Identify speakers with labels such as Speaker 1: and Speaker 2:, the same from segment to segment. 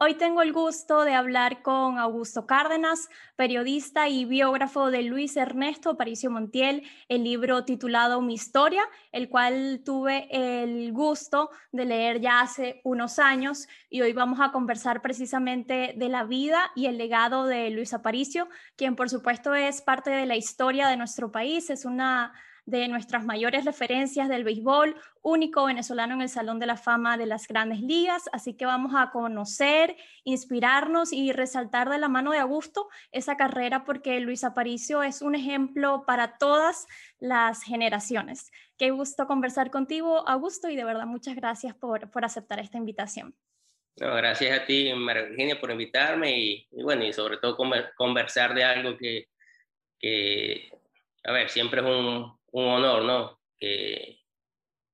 Speaker 1: Hoy tengo el gusto de hablar con Augusto Cárdenas, periodista y biógrafo de Luis Ernesto Aparicio Montiel, el libro titulado Mi Historia, el cual tuve el gusto de leer ya hace unos años y hoy vamos a conversar precisamente de la vida y el legado de Luis Aparicio, quien por supuesto es parte de la historia de nuestro país, es una de nuestras mayores referencias del béisbol, único venezolano en el Salón de la Fama de las Grandes Ligas, así que vamos a conocer, inspirarnos y resaltar de la mano de Augusto esa carrera porque Luis Aparicio es un ejemplo para todas las generaciones. Qué gusto conversar contigo, Augusto, y de verdad muchas gracias por, por aceptar esta invitación.
Speaker 2: gracias a ti, por invitarme y, bueno, y sobre todo conversar de algo que, que, a ver, siempre es un, un honor, ¿no? Que,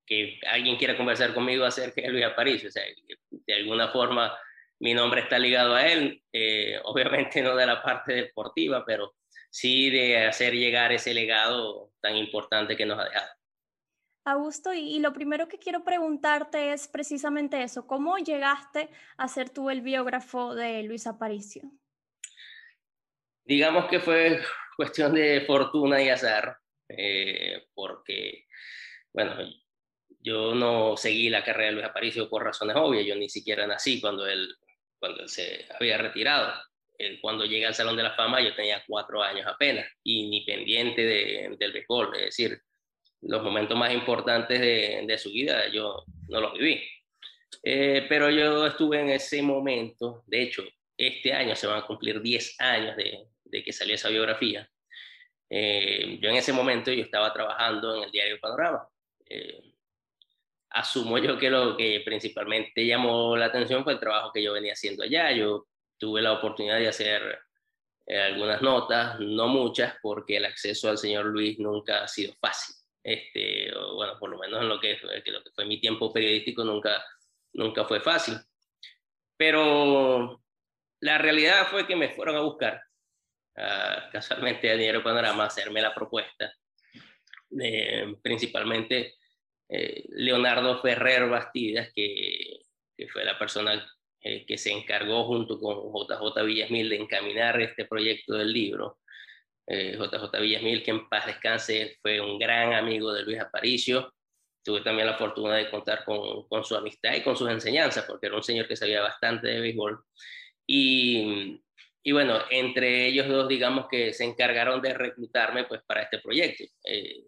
Speaker 2: que alguien quiera conversar conmigo acerca de Luis Aparicio. O sea, de alguna forma mi nombre está ligado a él, eh, obviamente no de la parte deportiva, pero sí de hacer llegar ese legado tan importante que nos ha dejado.
Speaker 1: Augusto, y, y, lo primero que quiero preguntarte es precisamente eso, ¿cómo llegaste a ser tú el biógrafo de Luis Aparicio?
Speaker 2: Digamos que fue cuestión de fortuna y azar. Eh, porque, bueno, yo no seguí la carrera de Luis Aparicio por razones obvias, yo ni siquiera nací cuando él, cuando se había retirado. cuando llegué al Salón de la Fama yo tenía cuatro años apenas y ni pendiente de, del béisbol, es decir, los momentos más importantes de, de su vida yo no los viví. Eh, pero yo estuve en ese momento, de hecho, este año se van a cumplir 10 años de, de que salió esa biografía. Eh, yo en ese momento yo estaba trabajando en el diario Panorama. Eh, asumo yo que lo que principalmente llamó la atención fue el trabajo que yo venía haciendo allá. Yo tuve la oportunidad de hacer eh, algunas notas, no muchas, porque el acceso al señor Luis nunca ha sido fácil. Este, bueno, por lo menos en lo que, lo que fue mi tiempo periodístico nunca, nunca fue fácil. Pero la realidad fue que me fueron a buscar uh, casualmente a Dinero Panorama hacerme la propuesta. principalmente eh, Leonardo Ferrer Bastidas, que, que fue la persona eh, que se encargó junto con JJ Villasmil de encaminar este proyecto del libro. JJ eh, Villasmil, que en paz descanse, fue un gran amigo de Luis Aparicio. Tuve también la fortuna de contar con, con su amistad y con sus enseñanzas, porque era un señor que sabía bastante de béisbol. Y y bueno, entre ellos dos, digamos que se encargaron de reclutarme pues para este proyecto. Eh,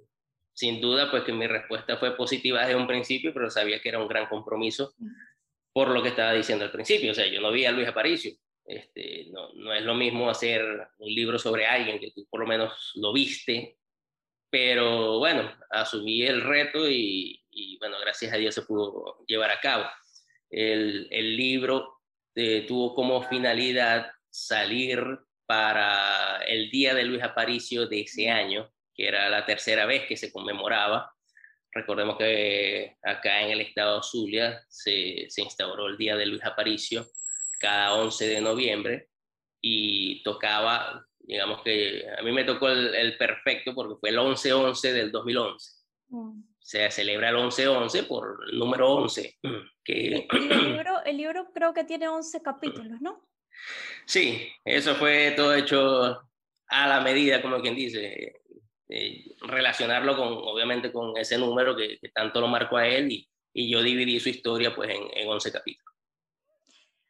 Speaker 2: sin duda, pues que mi respuesta fue positiva desde un principio, pero sabía que era un gran compromiso por lo que estaba diciendo al principio. O sea, yo no vi a Luis Aparicio. Este, no, no es lo mismo hacer un libro sobre alguien que tú por lo menos lo viste, pero bueno, asumí el reto y, y bueno, gracias a Dios se pudo llevar a cabo. El, el libro eh, tuvo como finalidad salir para el Día de Luis Aparicio de ese año, que era la tercera vez que se conmemoraba. Recordemos que acá en el estado Zulia se, se instauró el Día de Luis Aparicio cada 11 de noviembre y tocaba, digamos que a mí me tocó el, perfecto porque fue el 11-11 del 2011. Mm. Se celebra el 11-11 por el número 11.
Speaker 1: Que... El, libro, el libro creo que tiene 11 capítulos, ¿no?
Speaker 2: Sí, eso fue todo hecho a la medida, como quien dice, relacionarlo con, obviamente, con ese número que, tanto lo marcó a él y, y, yo dividí su historia pues en, en 11 capítulos.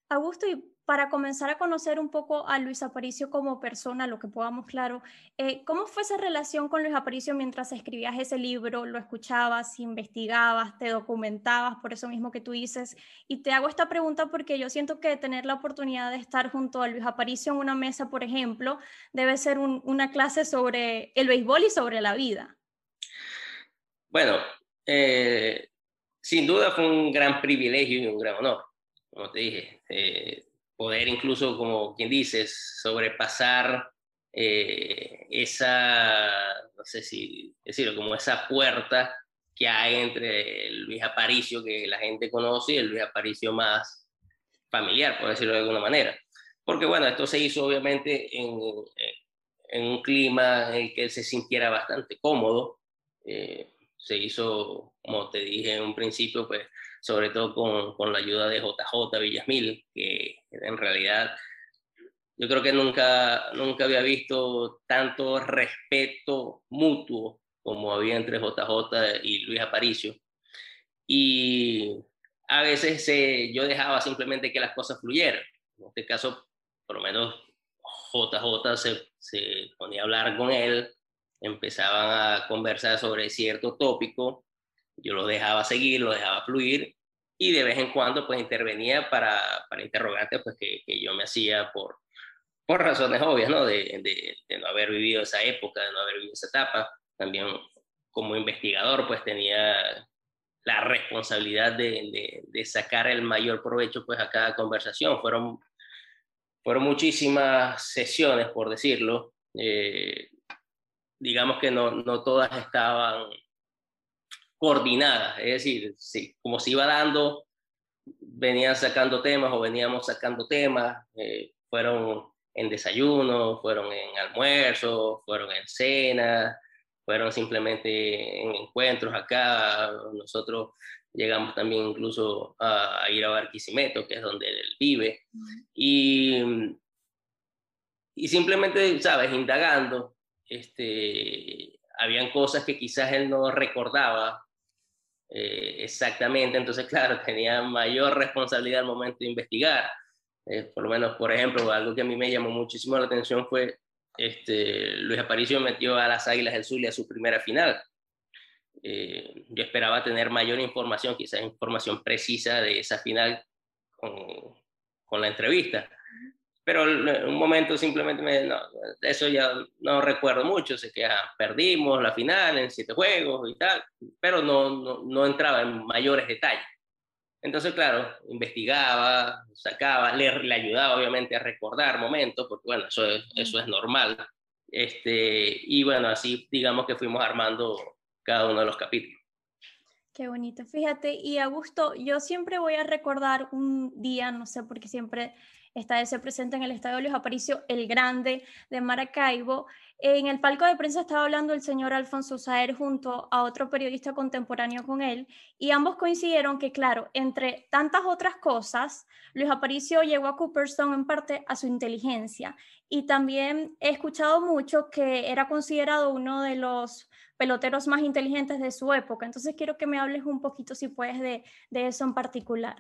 Speaker 1: Augusto, y para comenzar a conocer un poco a Luis Aparicio como persona, lo que podamos claro, eh, ¿cómo fue esa relación con Luis Aparicio mientras escribías ese libro? ¿Lo escuchabas, investigabas, te documentabas, por eso mismo que tú dices? Y te hago esta pregunta porque yo siento que tener la oportunidad de estar junto a Luis Aparicio en una mesa, por ejemplo, debe ser una clase sobre el béisbol y sobre la vida.
Speaker 2: Bueno, eh, sin duda fue un gran privilegio y un gran honor, como te dije. Eh, poder incluso, como quien dice, sobrepasar eh, esa, no sé si decirlo, como esa puerta que hay entre el Luis Aparicio que la gente conoce y el Luis Aparicio más familiar, por decirlo de alguna manera. Porque bueno, esto se hizo obviamente en, en un clima en el que él se sintiera bastante cómodo. Eh, se hizo, como te dije en un principio, pues sobre todo con, con la ayuda de JJ Villasmil, que En realidad, yo creo que nunca, nunca había visto tanto respeto mutuo como había entre JJ y Luis Aparicio. Y a veces yo dejaba simplemente que las cosas fluyeran. En este caso, por lo menos JJ se, se ponía a hablar con él, empezaban a conversar sobre cierto tópico, yo lo dejaba seguir, lo dejaba fluir y de vez en cuando pues intervenía para, para interrogantes pues que, que, yo me hacía por, por razones obvias, ¿no? De, de, no haber vivido esa época, de no haber vivido esa etapa. También como investigador pues tenía la responsabilidad de, de, sacar el mayor provecho pues a cada conversación. Fueron, fueron muchísimas sesiones, por decirlo. Eh, digamos que no, no todas estaban coordinadas, es decir, sí, como se iba dando, venían sacando temas o veníamos sacando temas, eh, fueron en desayuno, fueron en almuerzo, fueron en cena, fueron simplemente en encuentros acá, nosotros llegamos también incluso a, ir a Barquisimeto, que es donde él vive, y, y simplemente, sabes, indagando, este, habían cosas que quizás él no recordaba eh, exactamente, entonces claro, tenía mayor responsabilidad al momento de investigar. Eh, por lo menos, por ejemplo, algo que a mí me llamó muchísimo la atención fue este, Luis Aparicio metió a las Águilas del Zulia a su primera final. Eh, yo esperaba tener mayor información, quizás información precisa de esa final con, con la entrevista pero un momento simplemente me, no, eso ya no recuerdo mucho, sé que ah, perdimos la final en siete juegos y tal, pero no, no, no, entraba en mayores detalles. Entonces, claro, investigaba, sacaba, le, le ayudaba obviamente a recordar momentos, porque bueno, eso es, eso es normal. Este, y bueno, así digamos que fuimos armando cada uno de los capítulos.
Speaker 1: Qué bonito, fíjate, y Augusto, yo siempre voy a recordar un día, no sé, porque siempre está ese presente en el Estadio Luis Aparicio, el Grande de Maracaibo. En el palco de prensa estaba hablando el señor Alfonso Saer junto a otro periodista contemporáneo con él y ambos coincidieron que, claro, entre tantas otras cosas, Luis Aparicio llegó a Cooperstown en parte a su inteligencia y también he escuchado mucho que era considerado uno de los peloteros más inteligentes de su época. Entonces quiero que me hables un poquito, si puedes, de, de eso en particular.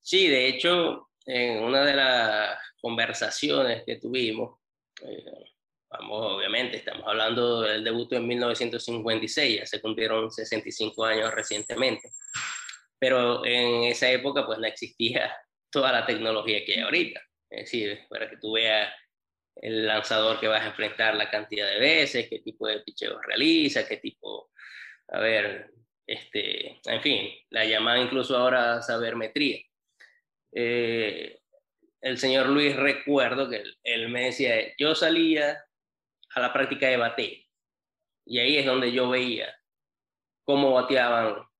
Speaker 2: Sí, de hecho, en una de las conversaciones que tuvimos, eh, vamos, obviamente, estamos hablando del debut en 1956, ya se cumplieron 65 años recientemente, pero en esa época pues no existía toda la tecnología que hay ahorita. Es decir, para que tú veas el lanzador que vas a enfrentar la cantidad de veces, qué tipo de picheo realiza, qué tipo, a ver, este, en fin, la llamada incluso ahora sabermetría. Eh, el señor Luis recuerdo que él, me decía, yo salía a la práctica de bate y ahí es donde yo veía cómo bateaban, o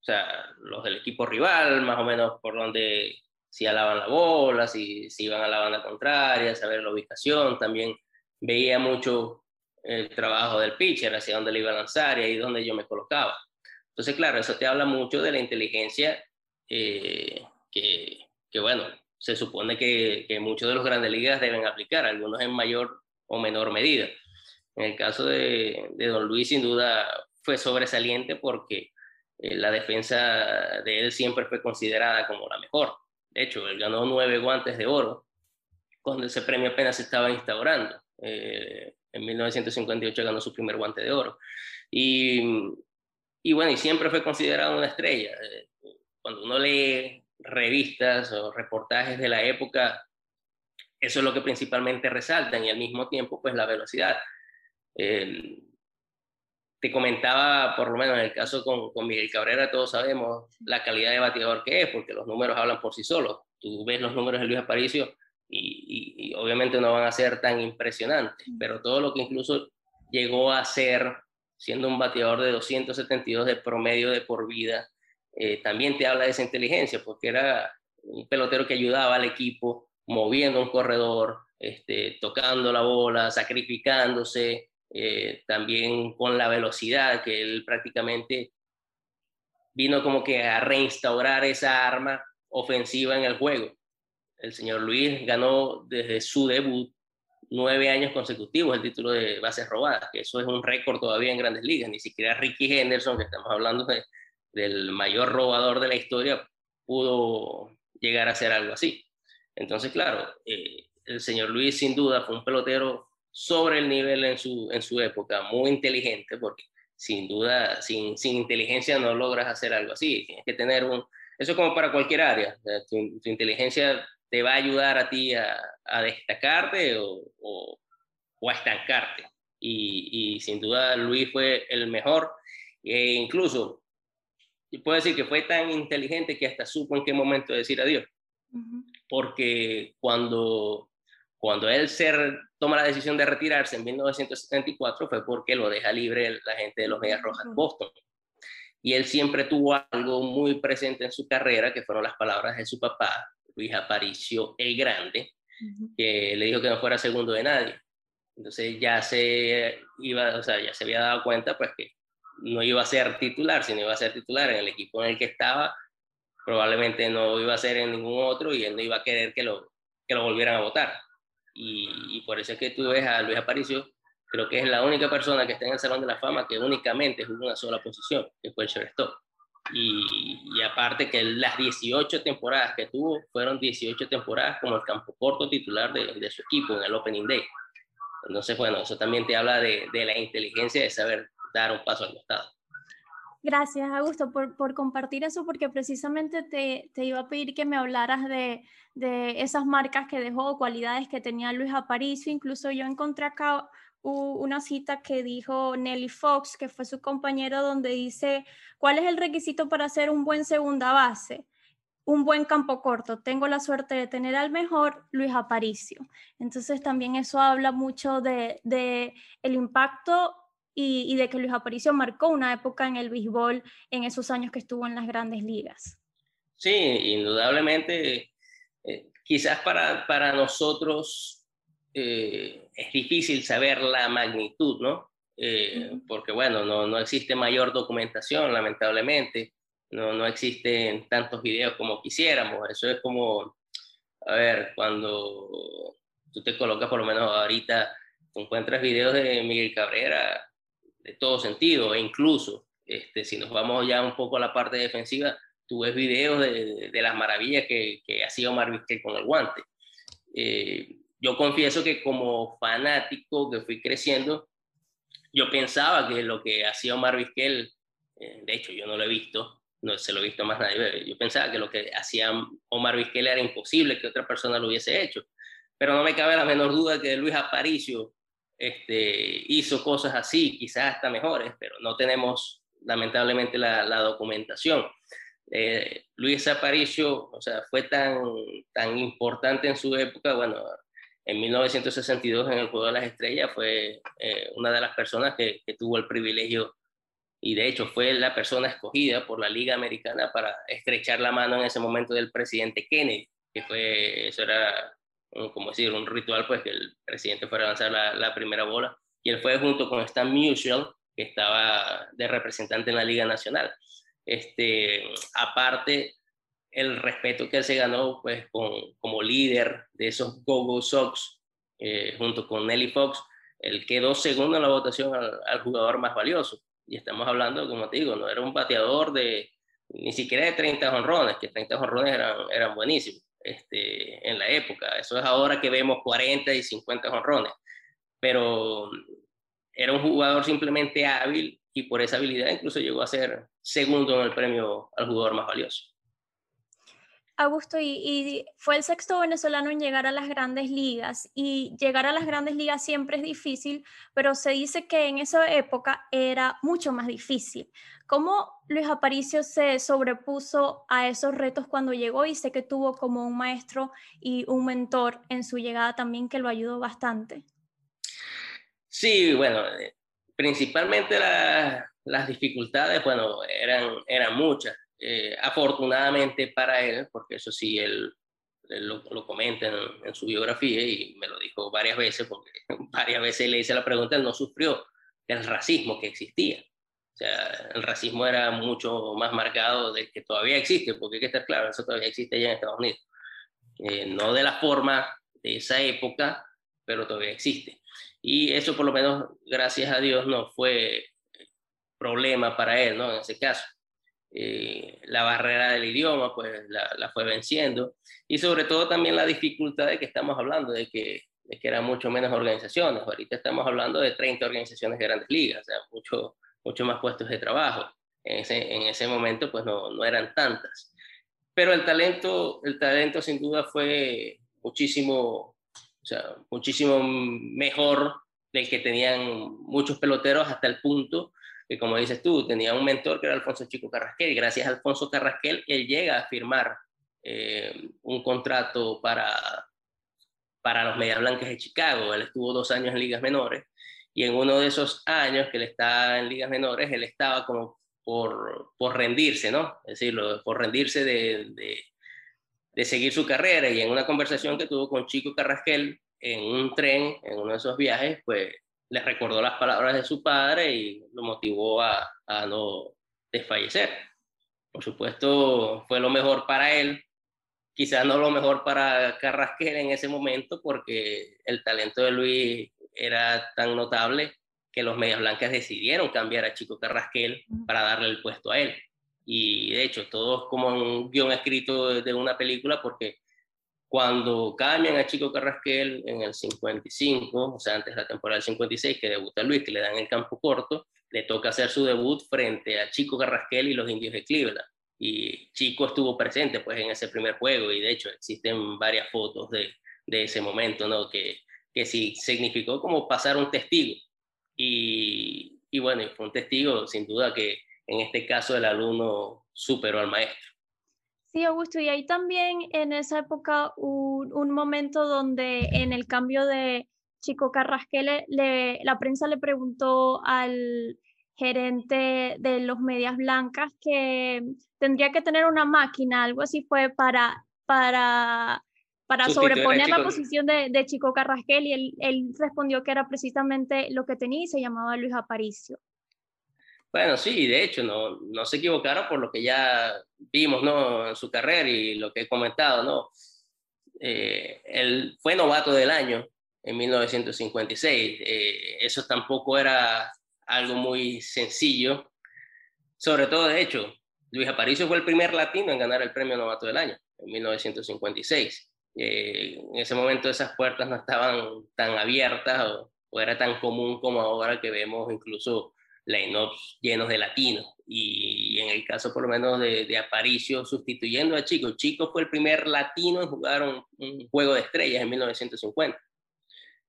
Speaker 2: sea, los del equipo rival, más o menos por donde si alaban la bola, si, si iban a la banda contraria, saber la ubicación, también veía mucho el trabajo del pitcher, hacia dónde le iba a lanzar y ahí donde yo me colocaba. Entonces, claro, eso te habla mucho de la inteligencia eh, que, bueno, se supone que, muchos de los grandes ligas deben aplicar, algunos en mayor o menor medida. En el caso de, de Don Luis, sin duda, fue sobresaliente porque eh, la defensa de él siempre fue considerada como la mejor. De hecho, él ganó nueve guantes de oro cuando ese premio apenas se estaba instaurando. Eh, en 1958 ganó su primer guante de oro. Y, y bueno, y siempre fue considerado una estrella. Eh, cuando uno lee revistas o reportajes de la época, eso es lo que principalmente resaltan y al mismo tiempo pues la velocidad. Eh, te comentaba, por lo menos en el caso con, con, Miguel Cabrera, todos sabemos la calidad de bateador que es, porque los números hablan por sí solos. Tú ves los números de Luis Aparicio y, y obviamente no van a ser tan impresionantes, pero todo lo que incluso llegó a ser, siendo un bateador de 272 de promedio de por vida, eh, también te habla de esa inteligencia, porque era un pelotero que ayudaba al equipo moviendo un corredor, este, tocando la bola, sacrificándose, eh, también con la velocidad que él prácticamente vino como que a reinstaurar esa arma ofensiva en el juego. el señor Luis ganó desde su debut nueve años consecutivos el título de bases robadas, que eso es un récord todavía en grandes ligas. Ni siquiera Ricky Henderson, que estamos hablando del mayor robador de la historia, pudo llegar a hacer algo así. Entonces, claro, eh, el señor Luis sin duda fue un pelotero sobre el nivel en su, en su época, muy inteligente, porque sin duda, sin, sin inteligencia no logras hacer algo así. Tienes que tener un... Eso es como para cualquier área. tu inteligencia te va a ayudar a ti a, destacarte o, a estancarte. Y, sin duda Luis fue el mejor. E incluso, puedo decir que fue tan inteligente que hasta supo en qué momento decir adiós. Porque cuando, cuando él se toma la decisión de retirarse en 1974 fue porque lo deja libre la gente de los Medias Rojas de Boston. Y él siempre tuvo algo muy presente en su carrera, que fueron las palabras de su papá, Luis Aparicio el Grande, que le dijo que no fuera segundo de nadie. Entonces ya se iba, o sea, ya se había dado cuenta pues que no iba a ser titular, sino iba a ser titular en el equipo en el que estaba, probablemente no iba a ser en ningún otro y él no iba a querer que lo, que lo volvieran a votar. Y, por eso es que tú ves a Luis Aparicio, creo que es la única persona que está en el Salón de la Fama que únicamente jugó una sola posición, que fue el shortstop. Y, aparte que las 18 temporadas que tuvo fueron 18 temporadas como el campo corto titular de, de su equipo en el Opening Day. Entonces, bueno, eso también te habla de, de la inteligencia de saber dar un paso al costado.
Speaker 1: Gracias, Augusto, por, por, compartir eso, porque precisamente te, te, iba a pedir que me hablaras de, de, esas marcas que dejó, cualidades que tenía Luis Aparicio. Incluso yo encontré acá una cita que dijo Nelly Fox, que fue su compañero, donde dice, ¿cuál es el requisito para ser un buen segunda base? Un buen campo corto. Tengo la suerte de tener al mejor Luis Aparicio. Entonces también eso habla mucho de, el impacto y, de que Luis Aparicio marcó una época en el béisbol en esos años que estuvo en las grandes ligas.
Speaker 2: Sí, indudablemente. Eh, quizás para, para nosotros eh, es difícil saber la magnitud, ¿no? Eh, porque bueno, no, no, existe mayor documentación, lamentablemente, no, no existen tantos videos como quisiéramos, eso es como, a ver, cuando tú te colocas por lo menos ahorita, encuentras videos de Miguel Cabrera de todo sentido, e incluso, este, si nos vamos ya un poco a la parte defensiva, tú ves videos de, de las maravillas que, que hacía Omar Vizquel con el guante. Eh, yo confieso que como fanático que fui creciendo, yo pensaba que lo que hacía Omar Vizquel, eh, de hecho yo no lo he visto, no se lo he visto más nadie, yo pensaba que lo que hacía Omar Vizquel era imposible que otra persona lo hubiese hecho, pero no me cabe la menor duda que Luis Aparicio este, hizo cosas así, quizás hasta mejores, pero no tenemos lamentablemente la, documentación. Eh, Luis Aparicio, o sea, fue tan, tan importante en su época, bueno, en 1962 en el Juego de las Estrellas fue eh, una de las personas que, tuvo el privilegio y de hecho fue la persona escogida por la Liga Americana para estrechar la mano en ese momento del presidente Kennedy, que fue, eso era como decir, un ritual, pues que el presidente fuera a lanzar la, primera bola. Y él fue junto con Stan Musial, que estaba de representante en la Liga Nacional. Este, aparte, el respeto que se ganó pues, con, como líder de esos Go-Go Sox, eh, junto con Nelly Fox, él quedó segundo en la votación al, jugador más valioso. Y estamos hablando, como te digo, no era un bateador de ni siquiera de 30 honrones, que 30 honrones eran, eran buenísimos este, en la época. Eso es ahora que vemos 40 y 50 honrones. Pero era un jugador simplemente hábil y por esa habilidad incluso llegó a ser segundo en el premio al jugador más valioso.
Speaker 1: Augusto, y, fue el sexto venezolano en llegar a las grandes ligas. Y llegar a las grandes ligas siempre es difícil, pero se dice que en esa época era mucho más difícil. ¿Cómo Luis Aparicio se sobrepuso a esos retos cuando llegó? Y sé que tuvo como un maestro y un mentor en su llegada también que lo ayudó bastante.
Speaker 2: Sí, bueno, eh, principalmente las dificultades, bueno, eran, eran muchas eh, afortunadamente para él, porque eso sí, él, lo, comenta en, su biografía y me lo dijo varias veces, porque varias veces le hice la pregunta, él no sufrió el racismo que existía. O sea, el racismo era mucho más marcado del que todavía existe, porque hay que estar claro, eso todavía existe allá en Estados Unidos. eh, no de la forma de esa época, pero todavía existe. Y eso por lo menos, gracias a Dios, no fue problema para él, ¿no? En ese caso. Eh, la barrera del idioma, pues la, fue venciendo. Y sobre todo también la dificultad de que estamos hablando, de que, de que eran mucho menos organizaciones. Ahorita estamos hablando de 30 organizaciones de grandes ligas, o sea, mucho, mucho más puestos de trabajo. En ese, en ese momento, pues no, no eran tantas. Pero el talento, el talento sin duda fue muchísimo, o sea, muchísimo mejor del que tenían muchos peloteros hasta el punto que, como dices tú, tenía un mentor que era Alfonso Chico Carrasquel y gracias a Alfonso Carrasquel él llega a firmar eh, un contrato para, para los Medias Blancas de Chicago. Él estuvo dos años en ligas menores y en uno de esos años que él estaba en ligas menores, él estaba como por, por rendirse, ¿no? Es decir, por rendirse de, de, de, seguir su carrera. Y en una conversación que tuvo con Chico Carrasquel en un tren, en uno de esos viajes, pues le recordó las palabras de su padre y lo motivó a, a no desfallecer. Por supuesto, fue lo mejor para él, quizás no lo mejor para Carrasquel en ese momento, porque el talento de Luis era tan notable que los Medias Blancas decidieron cambiar a Chico Carrasquel para darle el puesto a él. Y de hecho, todo es como un guion escrito de una película porque cuando cambian a Chico Carrasquel en el 55, o sea, antes de la temporada del 56, que debuta Luis, que le dan el campo corto, le toca hacer su debut frente a Chico Carrasquel y los indios de Cleveland. Y Chico estuvo presente pues en ese primer juego y de hecho existen varias fotos de, de ese momento, ¿no? Que, que sí significó como pasar un testigo y, y bueno, fue un testigo sin duda que en este caso el alumno superó al maestro.
Speaker 1: Sí, Augusto, y hay también en esa época un, un momento donde en el cambio de Chico Carrasquel, le, la prensa le preguntó al gerente de los Medias Blancas que tendría que tener una máquina, algo así fue para, para para sobreponer la posición de, de, Chico Carrasquel y él, él, respondió que era precisamente lo que tenía y se llamaba Luis Aparicio.
Speaker 2: Bueno, sí, de hecho, no, no se equivocaron por lo que ya vimos ¿no? en su carrera y lo que he comentado. ¿no? Eh, él fue novato del año en 1956. Eh, eso tampoco era algo muy sencillo. Sobre todo, de hecho, Luis Aparicio fue el primer latino en ganar el premio novato del año en 1956. Eh, en ese momento esas puertas no estaban tan abiertas o, era tan común como ahora que vemos incluso line-ups llenos de latinos. Y en el caso por lo menos de, Aparicio sustituyendo a Chico, Chico fue el primer latino en jugar un, juego de estrellas en 1950.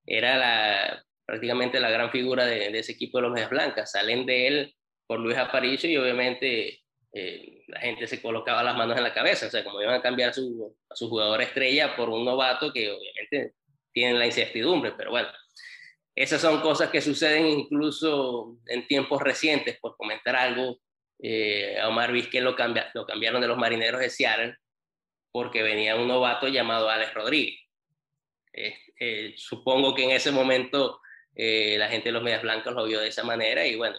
Speaker 2: Era la, prácticamente la gran figura de, ese equipo de los Medias Blancas. Salen de él por Luis Aparicio y obviamente eh, la gente se colocaba las manos en la cabeza, o sea, como iban a cambiar su, a su jugador estrella por un novato que obviamente tienen la incertidumbre, pero bueno, esas son cosas que suceden incluso en tiempos recientes, por comentar algo, eh, a Omar Vizquez lo, cambia, lo cambiaron de los marineros de Seattle porque venía un novato llamado Alex Rodríguez. Eh, supongo que en ese momento la gente de los Medias Blancos lo vio de esa manera y bueno,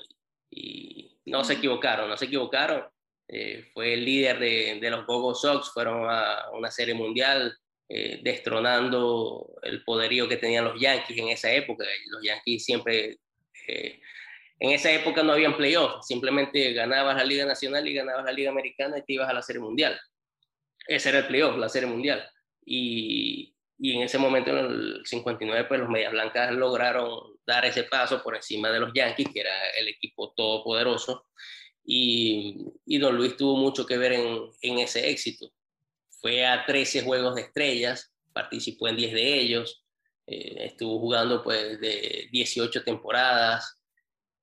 Speaker 2: y no se equivocaron, no se equivocaron. Eh, fue el líder de, de los Gogo Sox, fueron a una serie mundial eh, destronando el poderío que tenían los Yankees en esa época. Los Yankees siempre, eh, en esa época no habían playoffs, simplemente ganabas la Liga Nacional y ganabas la Liga Americana y te ibas a la serie mundial. Ese era el playoff, la serie mundial. Y, y en ese momento, en el 59, pues los Medias Blancas lograron dar ese paso por encima de los Yankees, que era el equipo todopoderoso y, y don Luis tuvo mucho que ver en, en, ese éxito. Fue a 13 juegos de estrellas, participó en 10 de ellos, eh, estuvo jugando pues de 18 temporadas,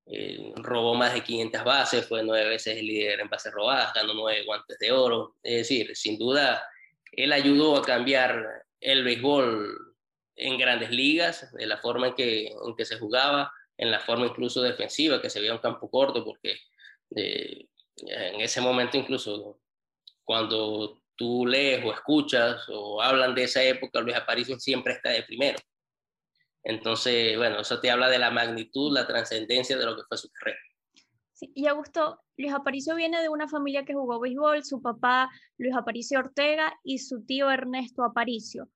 Speaker 2: eh, robó más de 500 bases, fue nueve veces el líder en bases robadas, ganó nueve guantes de oro. Es decir, sin duda, él ayudó a cambiar el béisbol en grandes ligas, de la forma en que, en que se jugaba, en la forma incluso defensiva, que se veía un campo corto, porque en ese momento incluso cuando tú lees o escuchas o hablan de esa época, Luis Aparicio siempre está de primero. Entonces, bueno, eso te habla de la magnitud, la trascendencia de lo que fue su carrera.
Speaker 1: y Augusto, Luis Aparicio viene de una familia que jugó béisbol, su papá Luis Aparicio Ortega y su tío Ernesto Aparicio,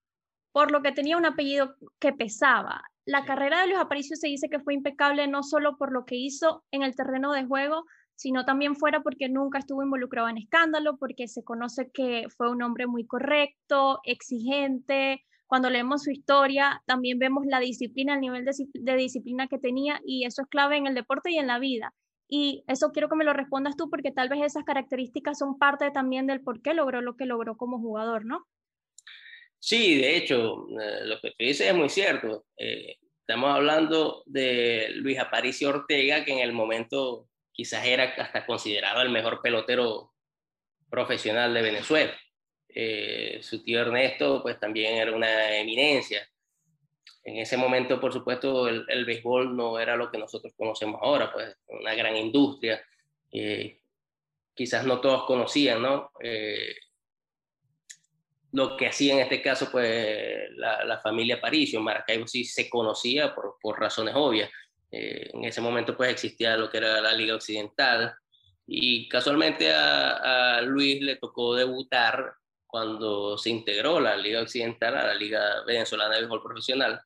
Speaker 1: por lo que tenía un apellido que pesaba. La carrera de Luis Aparicio se dice que fue impecable no solo por lo que hizo en el terreno de juego, sino también fuera porque nunca estuvo involucrado en escándalo, porque se conoce que fue un hombre muy correcto, exigente. Cuando leemos su historia, también vemos la disciplina, el nivel de, disciplina que tenía, y eso es clave en el deporte y en la vida. Y eso quiero que me lo respondas tú porque tal vez esas características son parte también del por qué logró lo que logró como jugador, ¿no?
Speaker 2: Sí, de hecho, eh, lo que tú dices es muy cierto. Eh, estamos hablando de Luis Aparicio Ortega, que en el momento quizás era hasta considerado el mejor pelotero profesional de Venezuela. Eh, su tío Ernesto, pues también era una eminencia en ese momento, por supuesto, el, el, béisbol no era lo que nosotros conocemos ahora, pues una gran industria. Eh, quizás no todos conocían, ¿no? Eh, lo que hacía en este caso, pues la, familia Paricio, Maracaibo sí se conocía por razones obvias. Eh, en ese momento, pues existía lo que era la Liga Occidental y casualmente a, Luis le tocó debutar cuando se integró la Liga Occidental a la Liga Venezolana de Béisbol Profesional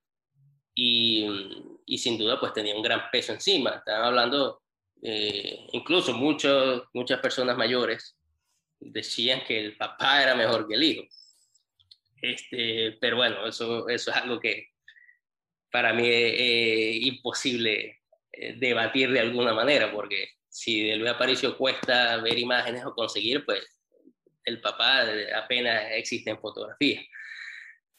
Speaker 2: y, sin duda pues tenía un gran peso encima. Estaban hablando, eh, incluso muchas personas mayores decían que el papá era mejor que el hijo. Este, pero bueno, eso, eso es algo que para mí es, imposible eh, debatir de alguna manera, porque si de Luis Aparicio cuesta ver imágenes o conseguir, pues el papá apenas existe en fotografía.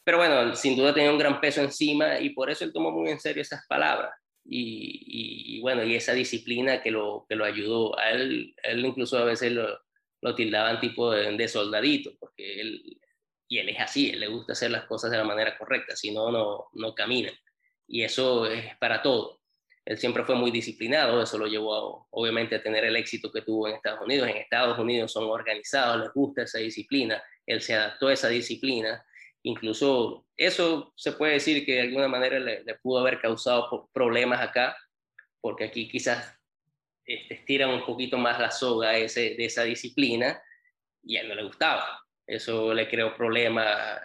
Speaker 2: Pero bueno, sin duda tenía un gran peso encima y por eso él tomó muy en serio esas palabras. Y, bueno, y esa disciplina que lo, que lo ayudó. A él, él incluso a veces lo, lo tildaban tipo de, soldadito, porque él, y él es así, él le gusta hacer las cosas de la manera correcta, si no, no, no camina. Y eso es para todo. Él siempre fue muy disciplinado, eso lo llevó obviamente a tener el éxito que tuvo en Estados Unidos. En Estados Unidos son organizados, les gusta esa disciplina, él se adaptó a esa disciplina Incluso eso se puede decir que de alguna manera le, pudo haber causado problemas acá, porque aquí quizás este, estiran un poquito más la soga ese, de esa disciplina y a él no le gustaba. Eso le creó problemas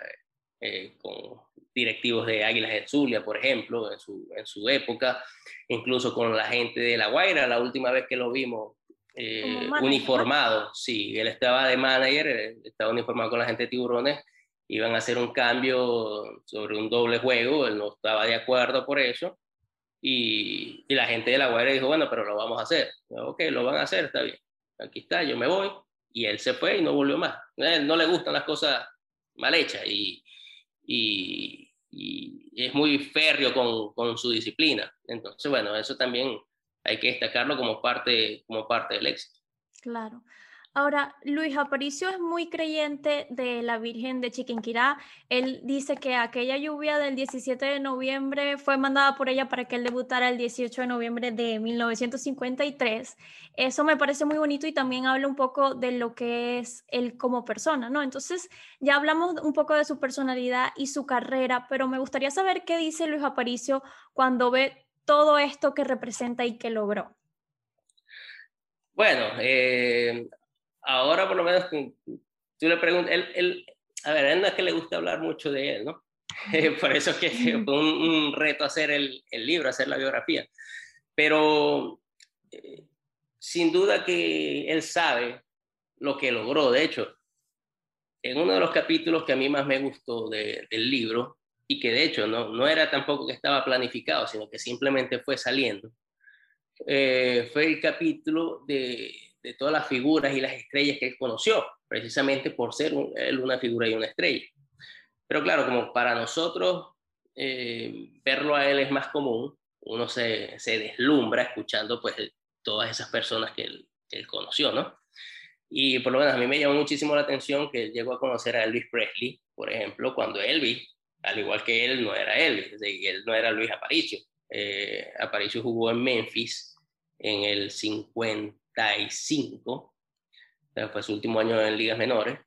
Speaker 2: eh, con directivos de Águilas de Zulia, por ejemplo, en su, en su época, incluso con la gente de La Guaira, la última vez que lo vimos eh, uniformado, sí, él estaba de manager, eh, estaba uniformado con la gente de Tiburones, iban a hacer un cambio sobre un doble juego, él no estaba de acuerdo por eso, y, y la gente de la Guaira dijo, bueno, pero lo vamos a hacer. Ok, lo van a hacer, está bien. Aquí está, yo me voy. Y él se fue y no volvió más. A él no le gustan las cosas mal hechas y, y, y es muy férreo con, con, su disciplina. Entonces, bueno, eso también hay que destacarlo como parte, como parte del éxito.
Speaker 1: Claro. Ahora, Luis Aparicio es muy creyente de la Virgen de Chiquinquirá. Él dice que aquella lluvia del 17 de noviembre fue mandada por ella para que él debutara el 18 de noviembre de 1953. Eso me parece muy bonito y también habla un poco de lo que es él como persona, ¿no? Entonces, ya hablamos un poco de su personalidad y su carrera, pero me gustaría saber qué dice Luis Aparicio cuando ve todo esto que representa y que logró.
Speaker 2: Bueno, eh, ahora por lo menos tú le preguntas, él, a ver, a él no es que le gusta hablar mucho de él, ¿no? por eso es que fue un, reto hacer el, el, libro, hacer la biografía. Pero eh, sin duda que él sabe lo que logró. De hecho, en uno de los capítulos que a mí más me gustó del libro, y que de hecho no, no era tampoco que estaba planificado, sino que simplemente fue saliendo, eh, fue el capítulo de de todas las figuras y las estrellas que él conoció, precisamente por ser él una figura y una estrella. Pero claro, como para nosotros eh, verlo a él es más común, uno se, se deslumbra escuchando pues todas esas personas que él, que él, conoció, ¿no? Y por lo menos a mí me llamó muchísimo la atención que él llegó a conocer a Elvis Presley, por ejemplo, cuando Elvis, al igual que él, no era Elvis, él no era Luis Aparicio. Eh, Aparicio jugó en Memphis en el 50 fue su último año en ligas menores,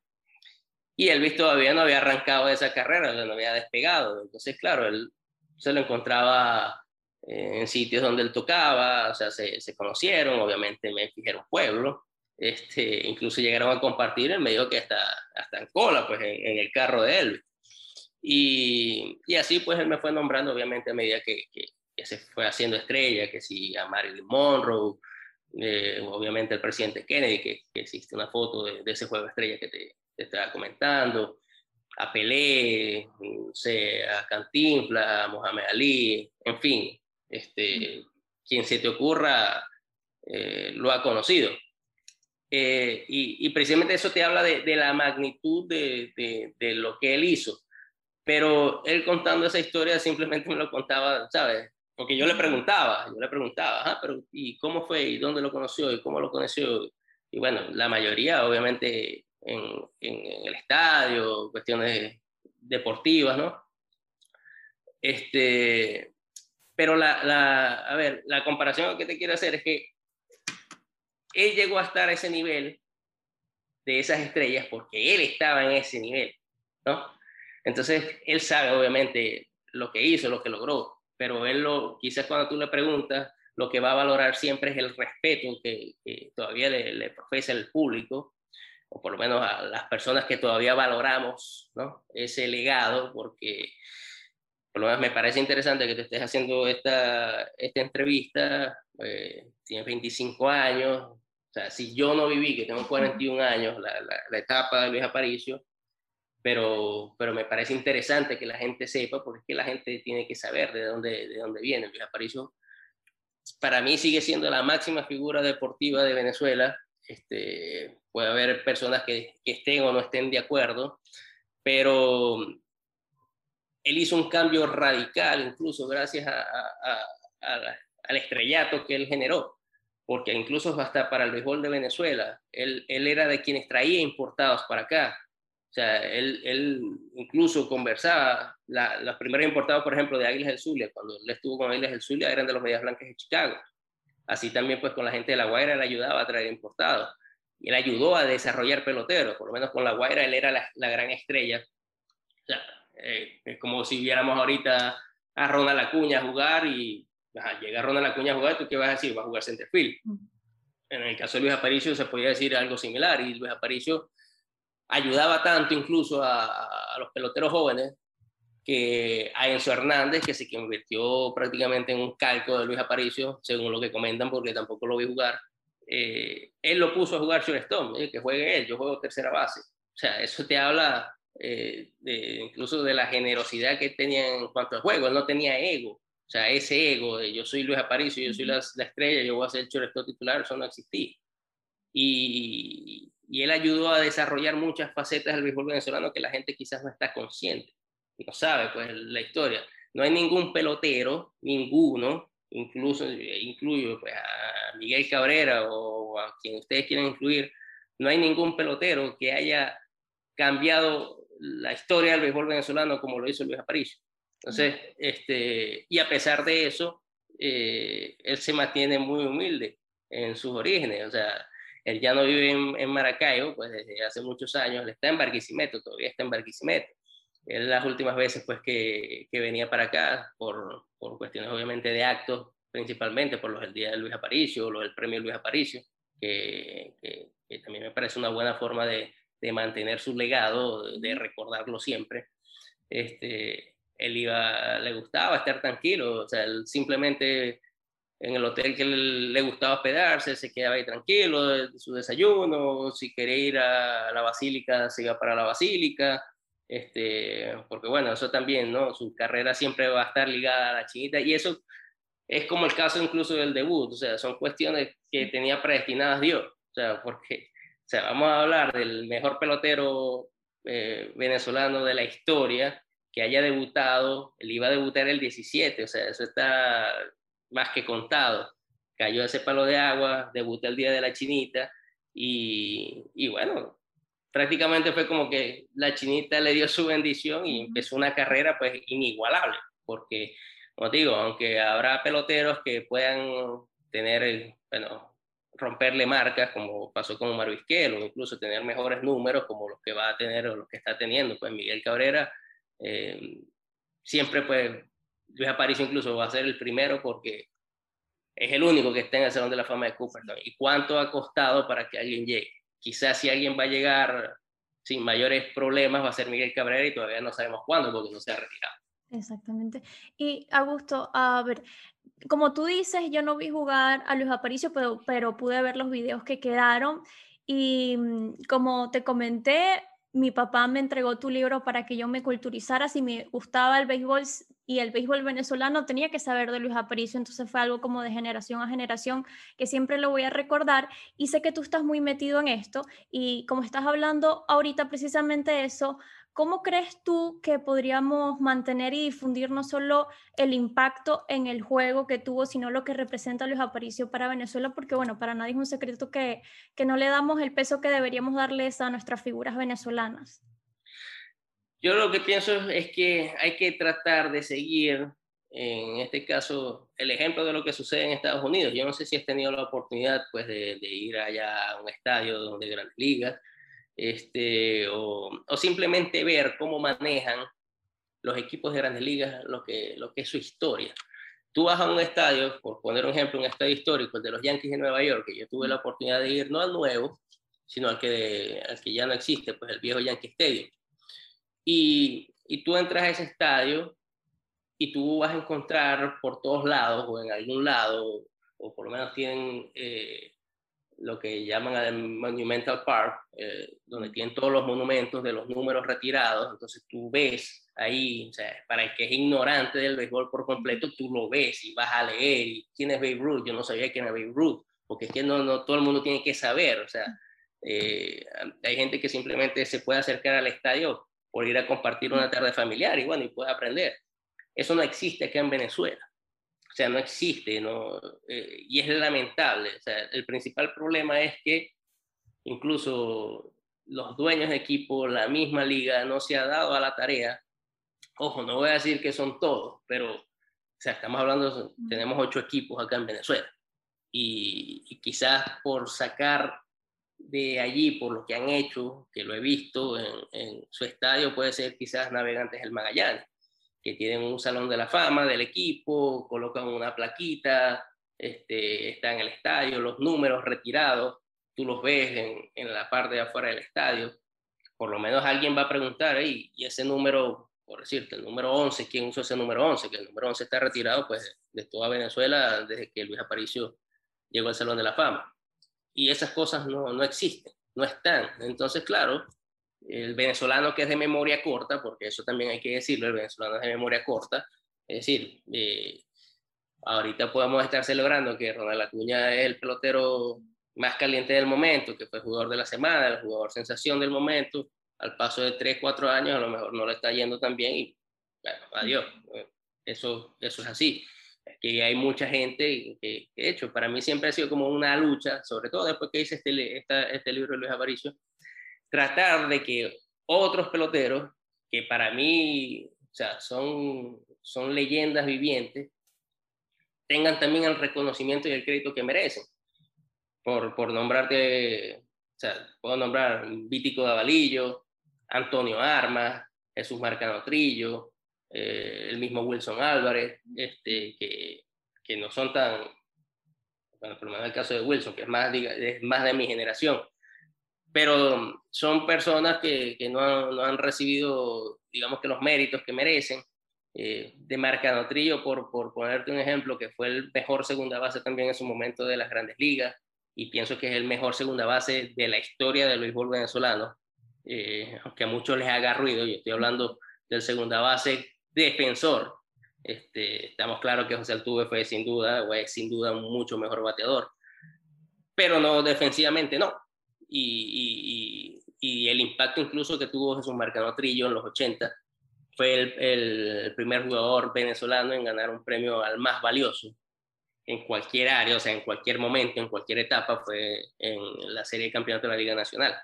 Speaker 2: y Elvis todavía no había arrancado esa carrera, no había despegado. Entonces, claro, él se lo encontraba en sitios donde él tocaba, o sea, se, se conocieron, obviamente me era un pueblo, este, incluso llegaron a compartir en medio que hasta, hasta en cola, pues en, el carro de él. Y, y, así pues él me fue nombrando obviamente a medida que, que, se fue haciendo estrella, que si a Marilyn Monroe, eh, obviamente el presidente Kennedy, que, que existe una foto de, ese juego estrella que te, te, estaba comentando, a Pelé, no sé, a Cantinflas, a Mohamed Ali, en fin, este, quien se te ocurra eh, lo ha conocido. Eh, y, precisamente eso te habla de, la magnitud de, de, lo que él hizo. Pero él contando esa historia simplemente me lo contaba, ¿sabes? Porque yo le preguntaba, yo le preguntaba, pero ¿y cómo fue? ¿Y dónde lo conoció? ¿Y cómo lo conoció? Y bueno, la mayoría obviamente en, en el estadio, cuestiones deportivas, ¿no? Este, pero la, la, a ver, la comparación que te quiero hacer es que él llegó a estar a ese nivel de esas estrellas porque él estaba en ese nivel, ¿no? Entonces, él sabe obviamente lo que hizo, lo que logró, pero él lo, quizás cuando tú le preguntas, lo que va a valorar siempre es el respeto que, todavía le, le, profesa el público, o por lo menos a las personas que todavía valoramos, ¿no? Ese legado, porque por lo menos me parece interesante que te estés haciendo esta, esta entrevista, eh, tienes 25 años, o sea, si yo no viví, que tengo 41 años, la, la, etapa de Luis Aparicio, pero, pero me parece interesante que la gente sepa, porque es que la gente tiene que saber de dónde, de dónde viene. Luis Aparicio, para mí sigue siendo la máxima figura deportiva de Venezuela. Este, puede haber personas que, que estén o no estén de acuerdo, pero él hizo un cambio radical, incluso gracias al estrellato que él generó, porque incluso hasta para el béisbol de Venezuela, él, él era de quienes traía importados para acá. O sea, él, él incluso conversaba, la, los primeros importados, por ejemplo, de Águilas del Zulia, cuando él estuvo con Águilas del Zulia, eran de los Medias Blancas de Chicago. Así también, pues, con la gente de La Guaira, él ayudaba a traer importados. Y él ayudó a desarrollar peloteros, por lo menos con La Guaira, él era la, la gran estrella. O sea, eh, es como si viéramos ahorita a Ronald Acuña a jugar y llega Ronald Acuña a jugar, ¿tú qué vas a decir? Va a jugar centerfield. En el caso de Luis Aparicio se podría decir algo similar y Luis Aparicio ayudaba tanto incluso a, los peloteros jóvenes que a Enzo Hernández, que se convirtió prácticamente en un calco de Luis Aparicio, según lo que comentan, porque tampoco lo vi jugar. Eh, él lo puso a jugar shortstop, eh, que juegue él, yo juego tercera base. O sea, eso te habla eh, de, incluso de la generosidad que tenía en cuanto al juego. Él no tenía ego. O sea, ese ego de yo soy Luis Aparicio, yo soy la, estrella, yo voy a ser el shortstop titular, eso no existía. Y, y, él ayudó a desarrollar muchas facetas del béisbol venezolano que la gente quizás no está consciente, no sabe pues la historia. No hay ningún pelotero, ninguno, incluso incluyo pues, a Miguel Cabrera o a quien ustedes quieran incluir, no hay ningún pelotero que haya cambiado la historia del béisbol venezolano como lo hizo Luis Aparicio. Entonces, este, y a pesar de eso, eh, él se mantiene muy humilde en sus orígenes. O sea, él ya no vive en, Maracaibo, pues desde hace muchos años, él está en Barquisimeto, todavía está en Barquisimeto. Él las últimas veces pues que, que venía para acá, por, por, cuestiones obviamente de actos, principalmente por los del Día de Luis Aparicio, o del Premio Luis Aparicio, que, que también me parece una buena forma de, de mantener su legado, de recordarlo siempre. Este, él iba, le gustaba estar tranquilo, o sea, él simplemente en el hotel que le gustaba hospedarse, se quedaba ahí tranquilo de, su desayuno, si quería ir a la basílica, se iba para la basílica, este, porque bueno, eso también, ¿no? Su carrera siempre va a estar ligada a la chinita y eso es como el caso incluso del debut, o sea, son cuestiones que tenía predestinadas Dios, o sea, porque o sea, vamos a hablar del mejor pelotero eh, venezolano de la historia que haya debutado, él iba a debutar el 17, o sea, eso está más que contado. Cayó ese palo de agua, debutó el día de la chinita y, y bueno, prácticamente fue como que la chinita le dio su bendición y empezó una carrera pues inigualable, porque, como digo, aunque habrá peloteros que puedan tener, bueno, romperle marcas como pasó con Omar Vizquel o incluso tener mejores números como los que va a tener o los que está teniendo. Pues Miguel Cabrera eh, siempre pues Luis Aparicio incluso va a ser el primero porque es el único que está en el Salón de la Fama de Cooperstown. ¿Y cuánto ha costado para que alguien llegue? Quizás si alguien va a llegar sin mayores problemas va a ser Miguel Cabrera y todavía no sabemos cuándo porque no se ha retirado.
Speaker 1: Exactamente. Y Augusto, a ver, como tú dices, yo no vi jugar a Luis Aparicio, pero, pero pude ver los videos que quedaron. Y mm, como te comenté, mi papá me entregó tu libro para que yo me culturizara. Si me gustaba el béisbol y el béisbol venezolano, tenía que saber de Luis Aparicio. Entonces fue algo como de generación a generación que siempre lo voy a recordar. Y sé que tú estás muy metido en esto. Y como estás hablando ahorita precisamente eso, ¿Cómo crees tú que podríamos mantener y difundir no solo el impacto en el juego que tuvo, sino lo que representa Luis Aparicio para Venezuela? Porque, bueno, para nadie es un secreto que, que no le damos el peso que deberíamos darles a nuestras figuras venezolanas.
Speaker 2: Yo lo que pienso es que hay que tratar de seguir, en este caso, el ejemplo de lo que sucede en Estados Unidos. Yo no sé si has tenido la oportunidad pues, de, ir allá a un estadio de grandes ligas este, o, simplemente ver cómo manejan los equipos de grandes ligas lo que, lo que es su historia. Tú vas a un estadio, por poner un ejemplo, un estadio histórico, el de los Yankees de Nueva York, que yo tuve la oportunidad de ir no al nuevo, sino al que, al que ya no existe, pues el viejo Yankee Stadium. Y, y tú entras a ese estadio y tú vas a encontrar por todos lados o en algún lado, o por lo menos tienen eh, lo que llaman el Monumental Park, eh, donde tienen todos los monumentos de los números retirados. Entonces tú ves ahí, o sea, para el que es ignorante del béisbol por completo, tú lo ves y vas a leer. ¿Y quién es Babe Ruth? Yo no sabía quién era Babe Ruth, porque es que no, no todo el mundo tiene que saber. O sea, eh, hay gente que simplemente se puede acercar al estadio por ir a compartir una tarde familiar y bueno, y puede aprender. Eso no existe acá en Venezuela. O sea, no existe, ¿no? Eh, y es lamentable. O sea, el principal problema es que incluso los dueños de equipo, la misma liga, no se ha dado a la tarea. Ojo, no voy a decir que son todos, pero, o sea, estamos hablando, tenemos ocho equipos acá en Venezuela. Y, quizás por sacar de allí, por lo que han hecho, que lo he visto en, su estadio, puede ser quizás Navegantes del Magallanes que tienen un salón de la fama del equipo, colocan una plaquita, este, está en el estadio, los números retirados, tú los ves en, en, la parte de afuera del estadio, por lo menos alguien va a preguntar, y ese número, por decirte, el número 11, ¿quién usó ese número 11? Que el número 11 está retirado pues de toda Venezuela desde que Luis Aparicio llegó al Salón de la Fama. Y esas cosas no, no existen, no están. Entonces, claro, el venezolano que es de memoria corta, porque eso también hay que decirlo, el venezolano es de memoria corta, es decir, eh, ahorita podemos estar celebrando que Ronald Acuña es el pelotero más caliente del momento, que fue jugador de la semana, el jugador sensación del momento, al paso de 3, 4 años a lo mejor no le está yendo tan bien y bueno, adiós, eso, eso es así. Que hay mucha gente que, de hecho, para mí siempre ha sido como una lucha, sobre todo después que hice este, este libro de Luis Aparicio, tratar de que otros peloteros, que para mí o sea, son, son leyendas vivientes, tengan también el reconocimiento y el crédito que merecen. Por, por nombrarte, o sea, puedo nombrar Vítico Davalillo, Antonio Armas, Jesús Marcano Trillo, eh, el mismo Wilson Álvarez, este, que, que no son tan, bueno, por lo menos el caso de Wilson, que es más, es más de mi generación, pero son personas que, que no, no, han recibido, digamos que los méritos que merecen. Eh, de Marcano Trillo, por, por ponerte un ejemplo, que fue el mejor segunda base también en su momento de las grandes ligas, y pienso que es el mejor segunda base de la historia del béisbol venezolano, eh, aunque a muchos les haga ruido, yo estoy hablando del segunda base defensor. Este, estamos claros que José Altuve fue sin duda, o es sin duda un mucho mejor bateador, pero no defensivamente, no y, el impacto incluso que tuvo Jesús Marcano Trillo en los 80 fue el, primer jugador venezolano en ganar un premio al más valioso en cualquier área, o sea, en cualquier momento, en cualquier etapa, fue en la serie de campeonato de la Liga Nacional.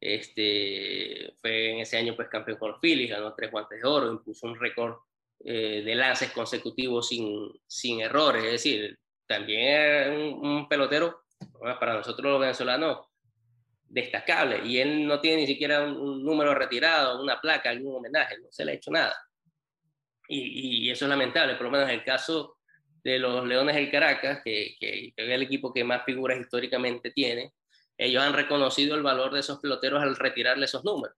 Speaker 2: Este, fue en ese año pues campeón con los Phillies, ganó tres guantes de oro, impuso un récord eh, de lances consecutivos sin, sin errores, es decir, también era un, un pelotero, para nosotros los venezolanos, destacable y él no tiene ni siquiera un, número retirado, una placa, algún homenaje, no se le ha hecho nada. y, eso es lamentable, por lo menos en el caso de los Leones del Caracas, que, que, es el equipo que más figuras históricamente tiene, ellos han reconocido el valor de esos peloteros al retirarle esos números.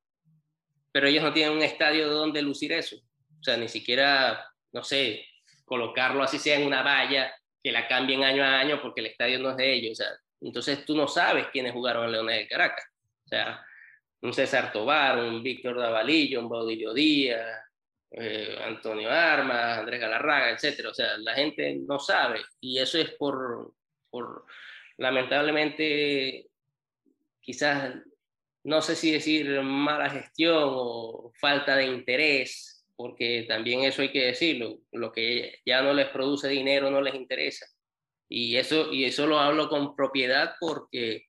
Speaker 2: Pero ellos no tienen un estadio donde lucir eso. O sea, ni siquiera, no sé, colocarlo así sea en una valla que la cambien año a año porque el estadio no es de ellos. O sea, entonces tú no sabes quiénes jugaron en Leones del Caracas. O sea, un César Tobar, un Víctor Davalillo, un Baudillo Díaz, eh, Antonio Armas, Andrés Galarraga, etcétera. O sea, la gente no sabe y eso es por, por lamentablemente, quizás, no sé si decir mala gestión o falta de interés, porque también eso hay que decirlo, lo que ya no les produce dinero no les interesa. Y eso, y eso lo hablo con propiedad porque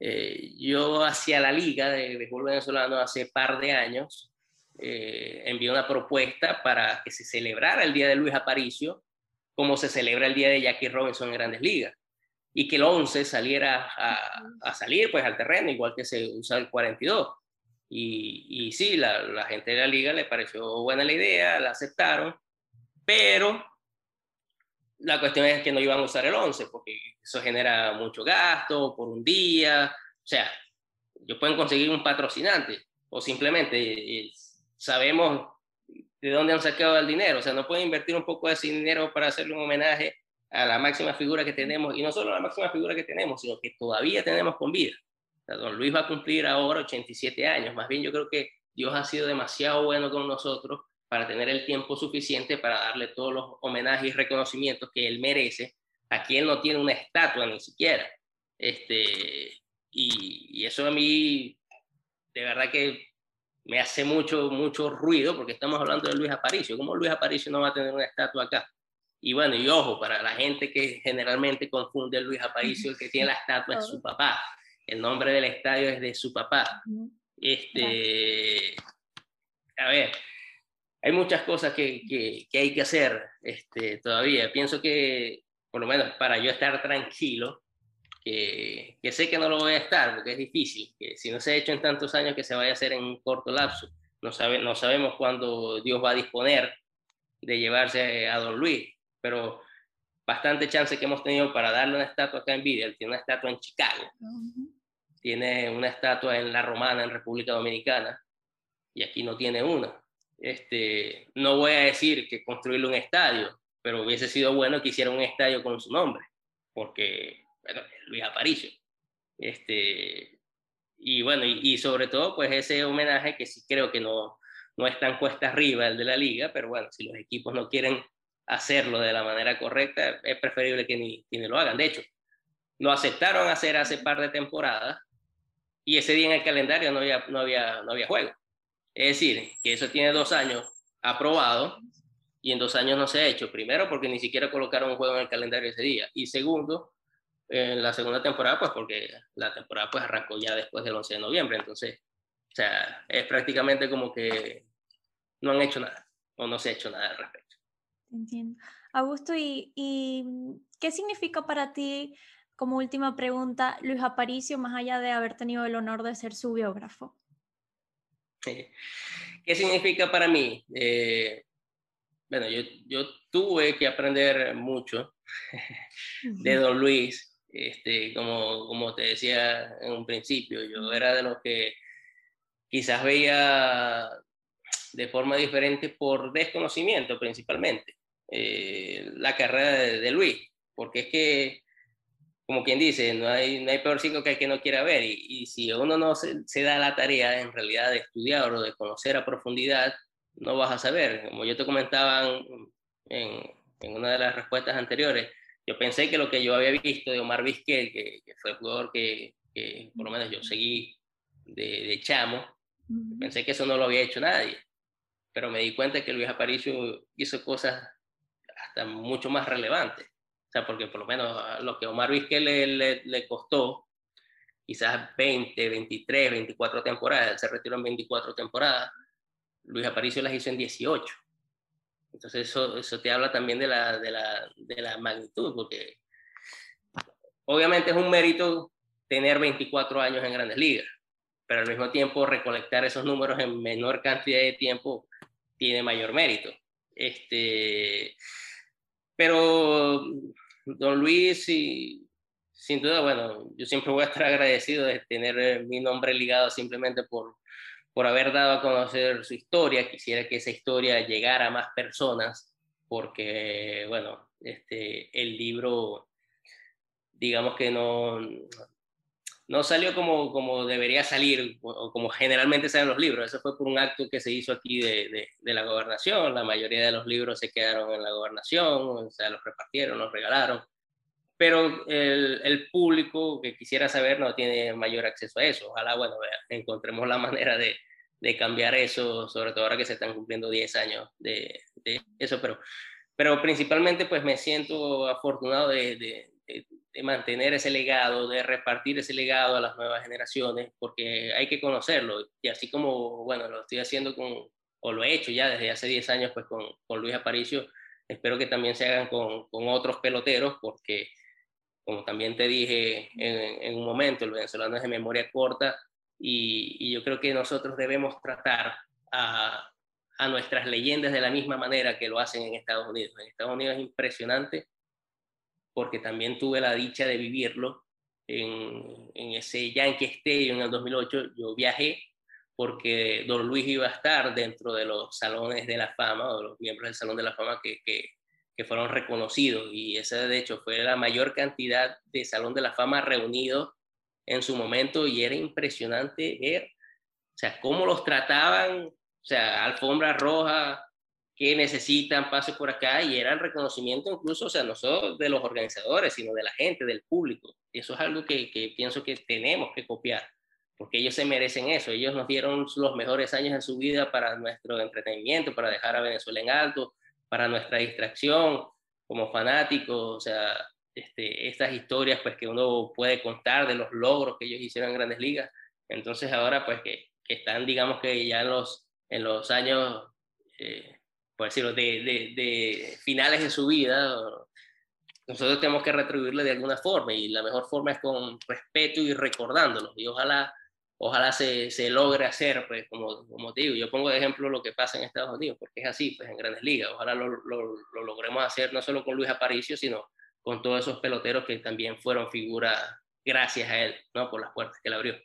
Speaker 2: eh, yo hacia la liga de béisbol venezolano hace par de años eh, envió una propuesta para que se celebrara el Día de Luis Aparicio como se celebra el Día de Jackie Robinson en Grandes Ligas y que el 11 saliera a, salir pues al terreno igual que se usa el 42 y, y sí, la, la, gente de la liga le pareció buena la idea, la aceptaron, pero la cuestión es que no iban a usar el 11 porque eso genera mucho gasto por un día, o sea, ellos pueden conseguir un patrocinante o simplemente eh, sabemos de dónde han sacado el dinero. O sea, no pueden invertir un poco de ese dinero para hacerle un homenaje a la máxima figura que tenemos, y no solo a la máxima figura que tenemos, sino que todavía tenemos con vida. O sea, don Luis va a cumplir ahora 87 años. Más bien yo creo que Dios ha sido demasiado bueno con nosotros para tener el tiempo suficiente para darle todos los homenajes y reconocimientos que él merece, a quien no tiene una estatua ni siquiera. Este, y, y eso a mí, de verdad que me hace mucho, mucho ruido porque estamos hablando de Luis Aparicio. ¿Cómo Luis Aparicio no va a tener una estatua acá? Y bueno, y ojo, para la gente que generalmente confunde Luis Aparicio, el que tiene la estatua es su papá. El nombre del estadio es de su papá. Este, a ver, hay muchas cosas que, que, que hay que hacer este, todavía. Pienso que, por lo menos para yo estar tranquilo, que, sé que no lo voy a estar porque es difícil, que si no se ha hecho en tantos años que se vaya a hacer en un corto lapso. No, sabe, no sabemos cuándo Dios va a disponer de llevarse a Don Luis, pero bastante chance que hemos tenido para darle una estatua acá en Vida. tiene una estatua en Chicago, tiene una estatua en La Romana, en República Dominicana, y aquí no tiene una. Este, no voy a decir que construirle un estadio, pero hubiese sido bueno que hiciera un estadio con su nombre, porque bueno, Luis Aparicio. Este, y bueno, y, sobre todo, pues ese homenaje que sí creo que no, no es tan cuesta arriba el de la liga, pero bueno, si los equipos no quieren hacerlo de la manera correcta, es preferible que ni, ni lo hagan. De hecho, lo aceptaron hacer hace par de temporadas y ese día en el calendario no había, no había, no había juego. Es decir, que eso tiene dos años aprobado y en dos años no se ha hecho. Primero, porque ni siquiera colocaron un juego en el calendario ese día. Y segundo, en la segunda temporada, pues porque la temporada pues arrancó ya después del 11 de noviembre, entonces, o sea, es prácticamente como que no han hecho nada o no se ha hecho nada al respecto.
Speaker 1: Entiendo. Augusto, ¿y, ¿y qué significa para ti, como última pregunta, Luis Aparicio, más allá de haber tenido el honor de ser su biógrafo?
Speaker 2: ¿Qué significa para mí? Eh, bueno, yo, yo tuve que aprender mucho de don Luis, este, como, como te decía en un principio, yo era de los que quizás veía de forma diferente por desconocimiento principalmente eh, la carrera de, Luis, porque es que, como quien dice, no hay, no hay peor cinco que el que no quiera ver, y, y si uno no se, se, da la tarea en realidad de estudiar o de conocer a profundidad, no vas a saber. Como yo te comentaba en, en una de las respuestas anteriores, yo pensé que lo que yo había visto de Omar Vizquel, que, fue el jugador que, por lo menos yo seguí de, chamo, pensé que eso no lo había hecho nadie. Pero me di cuenta que Luis Aparicio hizo cosas hasta mucho más relevantes. O sea, porque por lo menos lo que Omar Vizquel le, le, costó, quizás 20, 23, 24 temporadas, se retiró en 24 temporadas, Luis Aparicio las hizo en 18. Entonces eso, eso te habla también de la, de, la, de la magnitud, porque obviamente es un mérito tener 24 años en grandes ligas, pero al mismo tiempo recolectar esos números en menor cantidad de tiempo tiene mayor mérito. Este, pero don Luis, y, sin duda, bueno, yo siempre voy a estar agradecido de tener eh, mi nombre ligado simplemente por, por haber dado a conocer su historia. Quisiera que esa historia llegara a más personas, porque, bueno, este, el libro, digamos que no, no salió como, como debería salir o como generalmente salen los libros. Eso fue por un acto que se hizo aquí de, de, la gobernación. La mayoría de los libros se quedaron en la gobernación, o sea, los repartieron, los regalaron. Pero el, el público que quisiera saber no tiene mayor acceso a eso. Ojalá, bueno, encontremos la manera de, de cambiar eso, sobre todo ahora que se están cumpliendo 10 años de, de eso. Pero, pero principalmente, pues me siento afortunado de, de mantener ese legado, de repartir ese legado a las nuevas generaciones, porque hay que conocerlo. Y así como, bueno, lo estoy haciendo con, o lo he hecho ya desde hace 10 años, pues con, con Luis Aparicio, espero que también se hagan con, con otros peloteros, porque como también te dije en, un momento, el venezolano es de memoria corta y, y yo creo que nosotros debemos tratar a, a nuestras leyendas de la misma manera que lo hacen en Estados Unidos. En Estados Unidos es impresionante porque también tuve la dicha de vivirlo en, en ese Yankee Stadium en el 2008. Yo viajé porque Don Luis iba a estar dentro de los salones de la fama, o los miembros del Salón de la Fama que, que, que fueron reconocidos. Y esa, de hecho, fue la mayor cantidad de Salón de la Fama reunidos en su momento y era impresionante ver, o sea, cómo los trataban, o sea, alfombra roja, que necesitan, pase por acá y era el reconocimiento incluso, o sea, no solo de los organizadores, sino de la gente, del público. Y eso es algo que, que, pienso que tenemos que copiar, porque ellos se merecen eso. Ellos nos dieron los mejores años en su vida para nuestro entretenimiento, para dejar a Venezuela en alto, para nuestra distracción como fanáticos, o sea, este, estas historias pues que uno puede contar de los logros que ellos hicieron en grandes ligas. Entonces ahora pues que, que están, digamos que ya en los, en los años... Eh, por decirlo, de, de, finales de su vida, nosotros tenemos que retribuirle de alguna forma y la mejor forma es con respeto y recordándolos y ojalá ojalá se, se logre hacer, pues como, como te digo, yo pongo de ejemplo lo que pasa en Estados Unidos, porque es así, pues en grandes ligas, ojalá lo, lo, lo logremos hacer no solo con Luis Aparicio, sino con todos esos peloteros que también fueron figuras gracias a él, ¿no? Por las puertas que él abrió.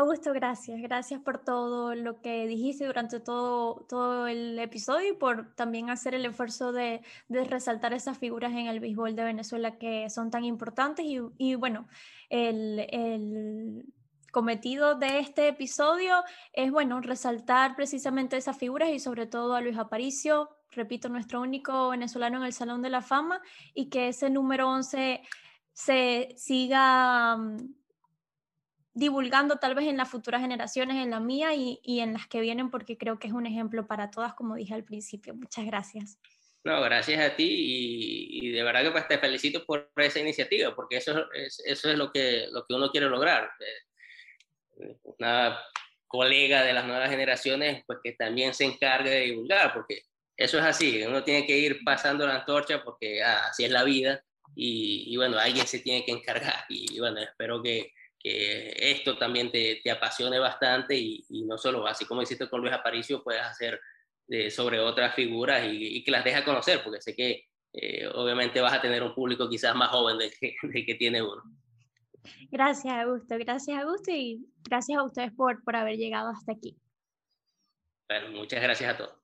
Speaker 1: Augusto, gracias. Gracias por todo lo que dijiste durante todo, todo el episodio y por también hacer el esfuerzo de, de resaltar esas figuras en el béisbol de Venezuela que son tan importantes. Y, y bueno, el, el, cometido de este episodio es, bueno, resaltar precisamente esas figuras y sobre todo a Luis Aparicio, repito, nuestro único venezolano en el Salón de la Fama y que ese número 11 se siga divulgando tal vez en las futuras generaciones, en la mía y, y, en las que vienen, porque creo que es un ejemplo para todas, como dije al principio. Muchas gracias.
Speaker 2: No, gracias a ti y, y de verdad que pues te felicito por esa iniciativa, porque eso es, eso es lo, que, lo que uno quiere lograr. Eh, una colega de las nuevas generaciones, pues que también se encargue de divulgar, porque eso es así, uno tiene que ir pasando la antorcha porque ah, así es la vida y, y, bueno, alguien se tiene que encargar y, y bueno, espero que, que esto también te, te apasione bastante y, y, no solo, así como hiciste con Luis Aparicio, puedes hacer eh, sobre otras figuras y, y, que las dejes conocer, porque sé que eh, obviamente vas a tener un público quizás más joven del que, de que tiene uno.
Speaker 1: Gracias, Augusto. Gracias, Augusto, y gracias a ustedes por, por haber llegado hasta aquí.
Speaker 2: Bueno, muchas gracias a todos.